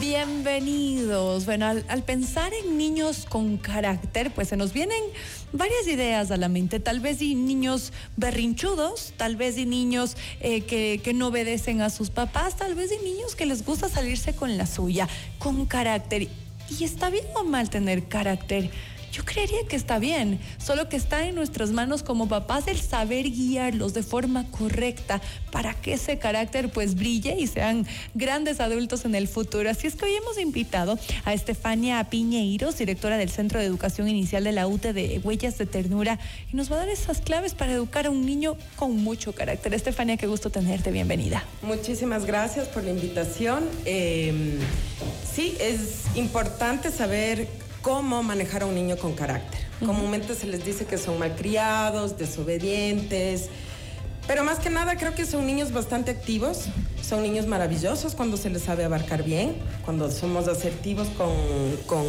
Bienvenidos. Bueno, al, pensar en niños con carácter, pues se nos vienen varias ideas a la mente. Tal vez y niños berrinchudos, tal vez y niños eh, que, que no obedecen a sus papás, tal vez y niños que les gusta salirse con la suya, con carácter. Y está bien o mal tener carácter. Yo creería que está bien, solo que está en nuestras manos como papás el saber guiarlos de forma correcta para que ese carácter pues brille y sean grandes adultos en el futuro. Así es que hoy hemos invitado a Estefania Piñeiros, directora del Centro de Educación Inicial de la UTE de Huellas de Ternura, y nos va a dar esas claves para educar a un niño con mucho carácter. Estefania, qué gusto tenerte, bienvenida. Muchísimas gracias por la invitación. Em, sí, es importante saber cómo manejar a un niño con carácter. Comúnmente se les dice que son malcriados, desobedientes, pero más que nada creo que son niños bastante activos, son niños maravillosos cuando se les sabe abarcar bien, cuando somos asertivos con, con,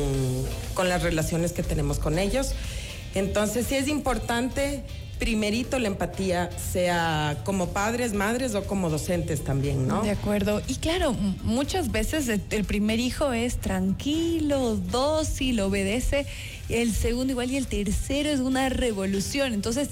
con las relaciones que tenemos con ellos. Entonces sí es importante primerito la empatía, sea como padres, madres o como docentes también, ¿no? De acuerdo. Y claro, muchas veces el primer hijo es tranquilo, dócil, obedece, el segundo igual y el tercero es una revolución. Entonces,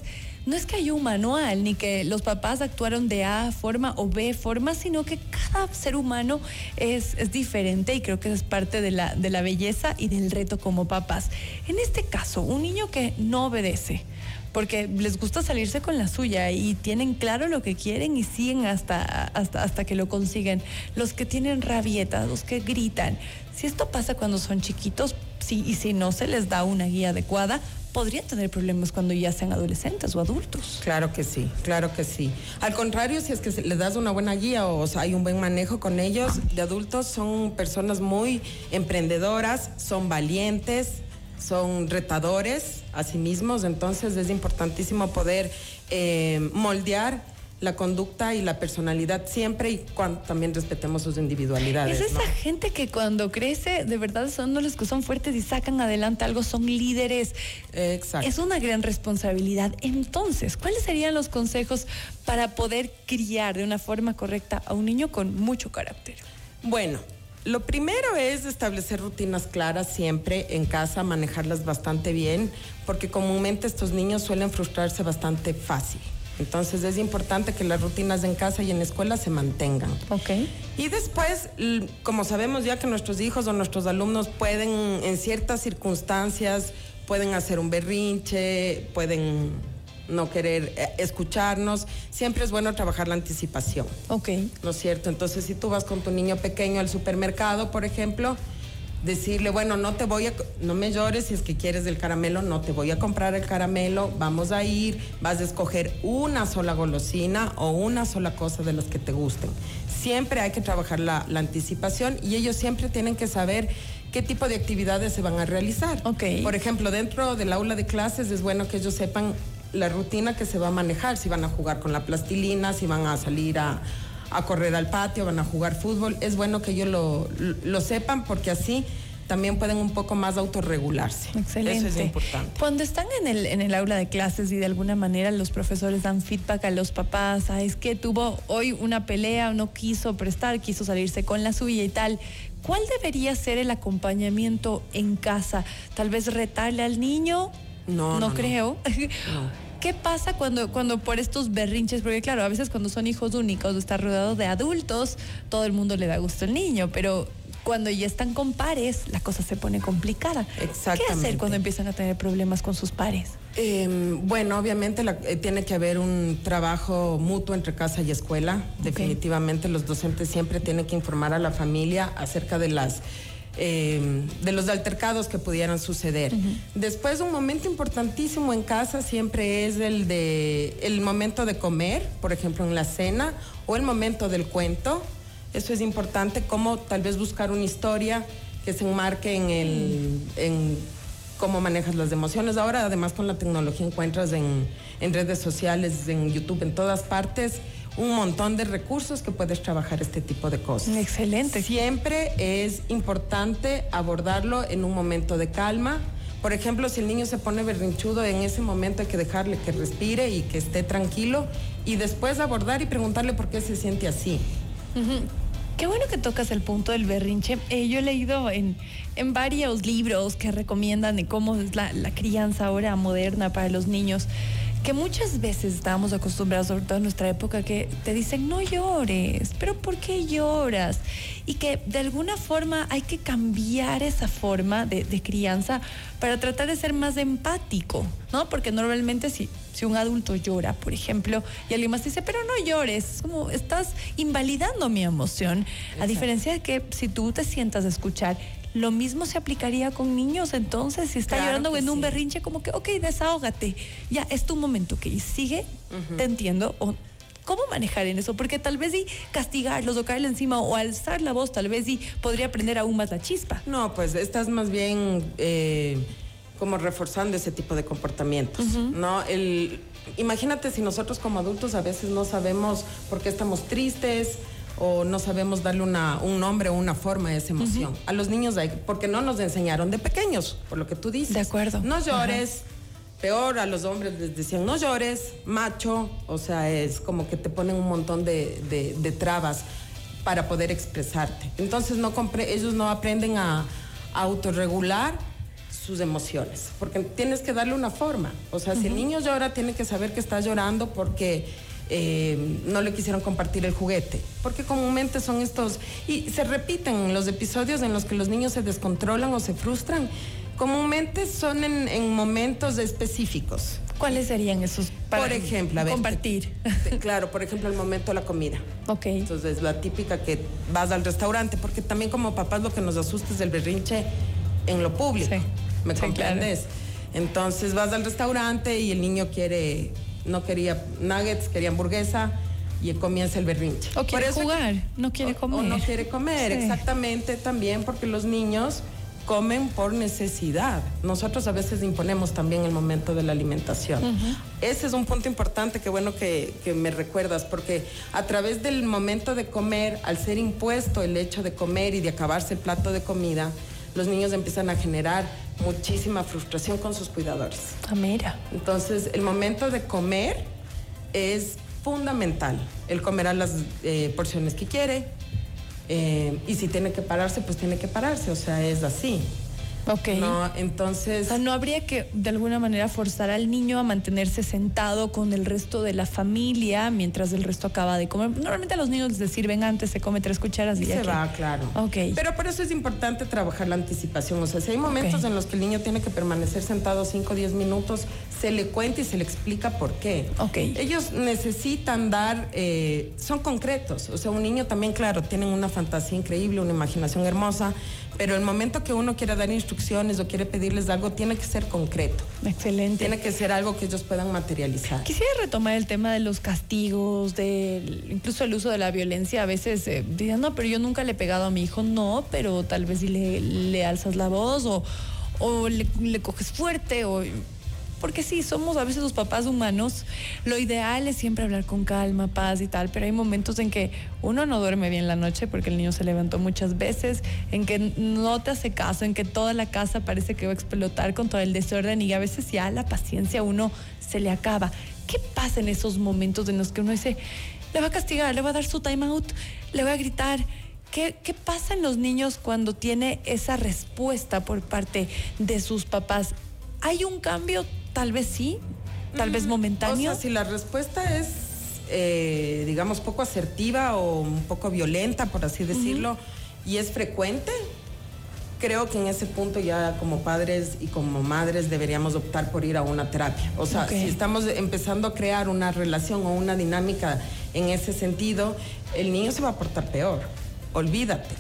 no es que haya un manual ni que los papás actuaron de A forma o B forma, sino que cada ser humano es, es diferente y creo que es parte de la, de la belleza y del reto como papás. En este caso, un niño que no obedece, porque les gusta salirse con la suya y tienen claro lo que quieren y siguen hasta, hasta, hasta que lo consiguen. Los que tienen rabietas, los que gritan. Si esto pasa cuando son chiquitos sí, y si no se les da una guía adecuada, podrían tener problemas cuando ya sean adolescentes o adultos. Claro que sí, claro que sí. Al contrario, si es que les das una buena guía o, hay un buen manejo con ellos, de adultos son personas muy emprendedoras, son valientes, son retadores a sí mismos, entonces es importantísimo poder eh, moldear la conducta y la personalidad siempre y cuando también respetemos sus individualidades. Es esa gente que cuando crece de verdad son los que son fuertes y sacan adelante algo, son líderes. Exacto. Es una gran responsabilidad. Entonces, ¿cuáles serían los consejos para poder criar de una forma correcta a un niño con mucho carácter? Bueno, lo primero es establecer rutinas claras siempre en casa, manejarlas bastante bien, porque comúnmente estos niños suelen frustrarse bastante fácil. Entonces es importante que las rutinas en casa y en la escuela se mantengan. Ok. Y después, como sabemos ya que nuestros hijos o nuestros alumnos pueden, en ciertas circunstancias, pueden hacer un berrinche, pueden no querer eh, escucharnos, siempre es bueno trabajar la anticipación. Ok. ¿No es cierto? Entonces, si tú vas con tu niño pequeño al supermercado, por ejemplo, decirle, bueno, no te voy a, no me llores si es que quieres el caramelo, no te voy a comprar el caramelo, vamos a ir, vas a escoger una sola golosina o una sola cosa de las que te gusten. Siempre hay que trabajar la, la anticipación y ellos siempre tienen que saber qué tipo de actividades se van a realizar. Por ejemplo, dentro del aula de clases es bueno que ellos sepan la rutina que se va a manejar, si van a jugar con la plastilina, si van a salir a, correr al patio, van a jugar fútbol. Es bueno que ellos lo, sepan porque así también pueden un poco más autorregularse. Excelente. Eso es importante. Cuando están en el, en el aula de clases y de alguna manera los profesores dan feedback a los papás, ah, es que tuvo hoy una pelea, no quiso prestar, quiso salirse con la suya y tal. ¿Cuál debería ser el acompañamiento en casa? Tal vez retarle al niño no, no, creo. ¿Qué pasa cuando, cuando por estos berrinches? Porque claro, a veces cuando son hijos únicos, está rodeado de adultos, todo el mundo le da gusto al niño, pero cuando ya están con pares, la cosa se pone complicada. Exactamente. ¿Qué hacer cuando empiezan a tener problemas con sus pares? Em, bueno, obviamente eh, tiene que haber un trabajo mutuo entre casa y escuela. Definitivamente los docentes siempre tienen que informar a la familia acerca de las eh, de los altercados que pudieran suceder. Después, un momento importantísimo en casa siempre es el de el momento de comer, por ejemplo, en la cena, o el momento del cuento. Eso es importante, como tal vez buscar una historia que se enmarque en el en cómo manejas las emociones. Ahora, además, con la tecnología encuentras en, en redes sociales, en YouTube, en todas partes un montón de recursos que puedes trabajar este tipo de cosas. Excelente. Siempre es importante abordarlo en un momento de calma. Por ejemplo, si el niño se pone berrinchudo, en ese momento hay que dejarle que respire y que esté tranquilo y después abordar y preguntarle por qué se siente así. Qué bueno que tocas el punto del berrinche. Eh, yo he leído en, en varios libros que recomiendan de cómo es la, la crianza ahora moderna para los niños que muchas veces estábamos acostumbrados, sobre todo en nuestra época, que te dicen no llores, pero ¿por qué lloras? Y que de alguna forma hay que cambiar esa forma de, crianza para tratar de ser más empático, ¿no? Porque normalmente si, si un adulto llora, por ejemplo, y alguien más dice, pero no llores, es como estás invalidando mi emoción, a diferencia de que si tú te sientas a escuchar lo mismo se aplicaría con niños, entonces, si está llorando en un berrinche, como que, ok, desahógate, ya, es tu momento, ok, sigue, te entiendo, o ¿Cómo manejar en eso? Porque tal vez y castigarlos o caerle encima o alzar la voz, tal vez y podría prender aún más la chispa. No, pues estás más bien eh, como reforzando ese tipo de comportamientos, ¿no? El, imagínate si nosotros como adultos a veces no sabemos por qué estamos tristes, o no sabemos darle una, un nombre o una forma a esa emoción. A los niños, porque no nos enseñaron de pequeños, por lo que tú dices. De acuerdo. No llores. Peor, a los hombres les decían, no llores, macho. O sea, es como que te ponen un montón de, de, trabas para poder expresarte. Entonces, no ellos no aprenden a, a autorregular sus emociones, porque tienes que darle una forma. O sea, si el niño llora, tiene que saber que está llorando porque eh, no le quisieron compartir el juguete, porque comúnmente son estos, y se repiten los episodios en los que los niños se descontrolan o se frustran, comúnmente son en, momentos específicos. ¿Cuáles serían esos para por ejemplo, a ver, compartir? claro, por ejemplo, el momento de la comida. Ok. Entonces, la típica que vas al restaurante, porque también como papás lo que nos asusta es el berrinche en lo público. ¿Me comprendes? Entonces vas al restaurante y el niño quiere no quería nuggets, quería hamburguesa y comienza el berrinche. O quiere jugar, no quiere comer. O, no quiere comer, exactamente también porque los niños comen por necesidad. Nosotros a veces imponemos también el momento de la alimentación. Ese es un punto importante que bueno que, que, me recuerdas, porque a través del momento de comer, al ser impuesto el hecho de comer y de acabarse el plato de comida, los niños empiezan a generar muchísima frustración con sus cuidadores. Ah, mira. Entonces, el momento de comer es fundamental. Él comerá las eh, porciones que quiere eh, y si tiene que pararse, pues tiene que pararse. O sea, es así. Ok. No, entonces. O sea, no habría que de alguna manera forzar al niño a mantenerse sentado con el resto de la familia mientras el resto acaba de comer. Normalmente a los niños les sirven antes, se come tres cucharas y, se va, claro. Ok. Pero por eso es importante trabajar la anticipación. O sea, si hay momentos en los que el niño tiene que permanecer sentado 5 o 10 minutos, se le cuenta y se le explica por qué. Ok. Ellos necesitan dar, eh, son concretos. O sea, un niño también, claro, tienen una fantasía increíble, una imaginación hermosa, pero el momento que uno quiera dar instrucciones o quiere pedirles algo, tiene que ser concreto. Excelente. Tiene que ser algo que ellos puedan materializar. Quisiera retomar el tema de los castigos, de incluso el uso de la violencia. A veces eh, no, pero yo nunca le he pegado a mi hijo. No, pero tal vez si le, le alzas la voz o, o le, le coges fuerte o porque sí, somos a veces los papás humanos, lo ideal es siempre hablar con calma, paz y tal, pero hay momentos en que uno no duerme bien la noche porque el niño se levantó muchas veces, en que no te hace caso, en que toda la casa parece que va a explotar con todo el desorden y a veces ya la paciencia a uno se le acaba. ¿Qué pasa en esos momentos en los que uno dice, le va a castigar, le va a dar su time out, le va a gritar? ¿Qué, ¿Qué, pasa en los niños cuando tiene esa respuesta por parte de sus papás? ¿Hay un cambio Tal vez sí, tal vez momentáneo. O sea, si la respuesta es, eh, digamos, poco asertiva o un poco violenta, por así decirlo, y es frecuente, creo que en ese punto ya como padres y como madres deberíamos optar por ir a una terapia. O sea, si estamos empezando a crear una relación o una dinámica en ese sentido, el niño se va a portar peor. Olvídate.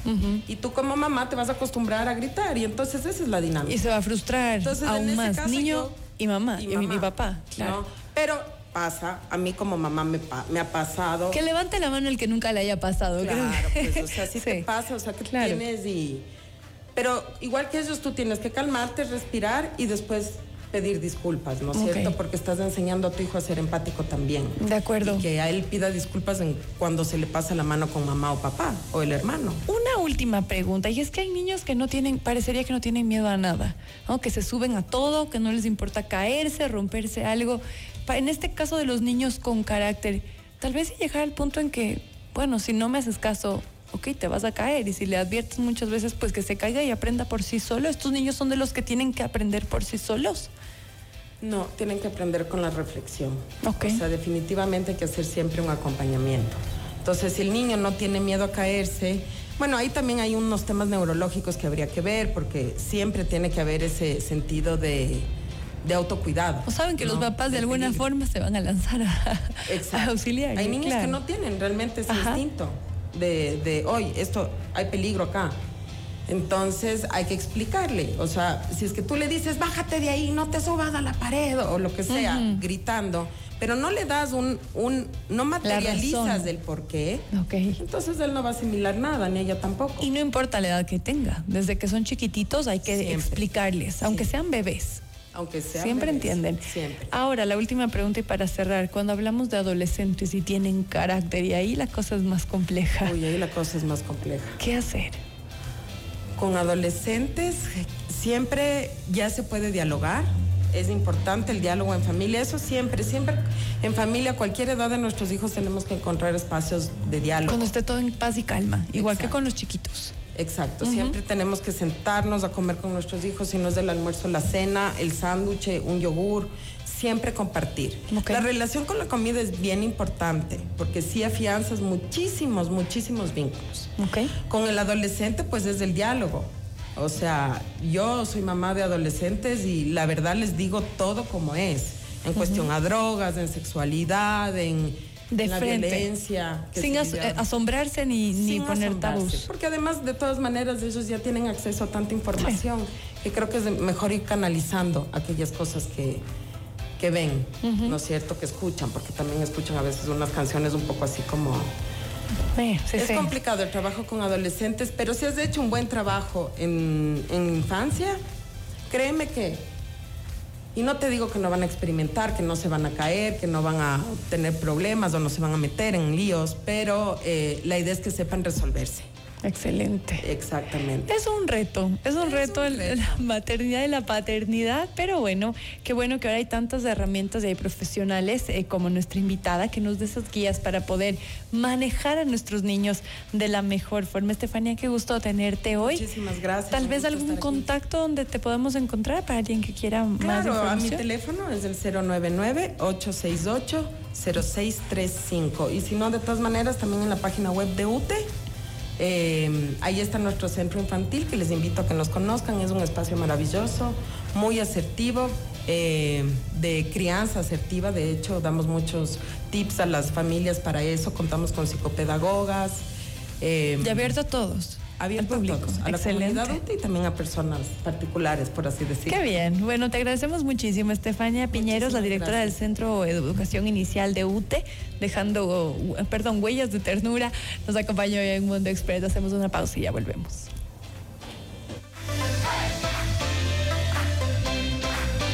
Y tú como mamá te vas a acostumbrar a gritar y entonces esa es la dinámica. Y se va a frustrar entonces, aún más. niño y mamá, y, mi papá, claro. Pero pasa, a mí como mamá me, me, ha pasado. Que levante la mano el que nunca le haya pasado. Claro, pues, o sea, sí, te pasa, o sea, que tienes y... Pero igual que ellos, tú tienes que calmarte, respirar y después pedir disculpas, ¿no es cierto? Porque estás enseñando a tu hijo a ser empático también. De acuerdo. Y que a él pida disculpas en cuando se le pasa la mano con mamá o papá o el hermano. Una última pregunta, y es que hay niños que no tienen, parecería que no tienen miedo a nada, ¿no? Que se suben a todo, que no les importa caerse, romperse algo. En este caso de los niños con carácter, tal vez llegar al punto en que, bueno, si no me haces caso, ok, te vas a caer. Y si le adviertes muchas veces, pues que se caiga y aprenda por sí solo. Estos niños son de los que tienen que aprender por sí solos. No, tienen que aprender con la reflexión. Ok. O sea, definitivamente hay que hacer siempre un acompañamiento. Entonces, si el niño no tiene miedo a caerse, bueno, ahí también hay unos temas neurológicos que habría que ver, porque siempre tiene que haber ese sentido de, de autocuidado. O saben que los papás de, alguna peligro. forma se van a lanzar a, a auxiliar. Hay niños claro. que no tienen realmente ese Ajá. instinto de, de, hoy, esto, hay peligro acá. Entonces hay que explicarle, o sea, si es que tú le dices, bájate de ahí, no te subas a la pared o lo que sea, gritando, pero no le das un, un no materializas del por qué, Ok. entonces él no va a asimilar nada, ni ella tampoco. Y no importa la edad que tenga, desde que son chiquititos hay que Siempre. explicarles, aunque Sí. sean bebés. Aunque sea Siempre bebés, entienden. Siempre. Ahora, la última pregunta y para cerrar, cuando hablamos de adolescentes y tienen carácter y ahí la cosa es más compleja, Uy, ahí la cosa es más compleja. ¿qué hacer? Con adolescentes siempre ya se puede dialogar. Es importante el diálogo en familia. Eso siempre, siempre en familia, a cualquier edad de nuestros hijos tenemos que encontrar espacios de diálogo. Cuando esté todo en paz y calma, igual que con los chiquitos. Exacto, siempre tenemos que sentarnos a comer con nuestros hijos, si no es del almuerzo, la cena, el sándwich, un yogur, siempre compartir. Ok. La relación con la comida es bien importante, porque sí afianzas muchísimos, muchísimos vínculos. ¿Ok? Con el adolescente, pues es el diálogo. O sea, yo soy mamá de adolescentes y la verdad les digo todo como es, en cuestión a drogas, en sexualidad, en, De en la violencia. Sin as- asombrarse ni, ni Sin poner asombrarse, tabús. Porque además, de todas maneras, ellos ya tienen acceso a tanta información que creo que es mejor ir canalizando aquellas cosas que, que ven, ¿no es cierto? Que escuchan, porque también escuchan a veces unas canciones un poco así como... Eh, sí, es sí. complicado el trabajo con adolescentes, pero si has hecho un buen trabajo en, en infancia, créeme que... Y no te digo que no van a experimentar, que no se van a caer, que no van a tener problemas o no se van a meter en líos, pero eh, la idea es que sepan resolverse. Excelente. Exactamente. Es un reto, es un Es reto un el- reto. la maternidad y la paternidad, pero bueno, qué bueno que ahora hay tantas herramientas y hay profesionales eh, como nuestra invitada que nos dé esas guías para poder manejar a nuestros niños de la mejor forma. Estefanía, qué gusto tenerte hoy. Muchísimas gracias. Tal vez algún aquí. contacto donde te podamos encontrar para alguien que quiera más Claro, a mi información. teléfono es el 099-868-0635. Y si no, de todas maneras, también en la página web de UTE. Eh, ahí está nuestro centro infantil que les invito a que nos conozcan. Es un espacio maravilloso, muy asertivo, eh, de crianza asertiva. De hecho, damos muchos tips a las familias para eso. Contamos con psicopedagogas. eh, Y abierto a todos. Abierto al a público. todos, a la Excelente. comunidad y también a personas particulares, por así decirlo. Qué bien. Bueno, te agradecemos muchísimo, Estefania Piñeros, la directora gracias. del Centro de Educación Inicial de UTE, dejando, uh, perdón, huellas de ternura. Nos acompañó hoy en Mundo Express. Hacemos una pausa y ya volvemos.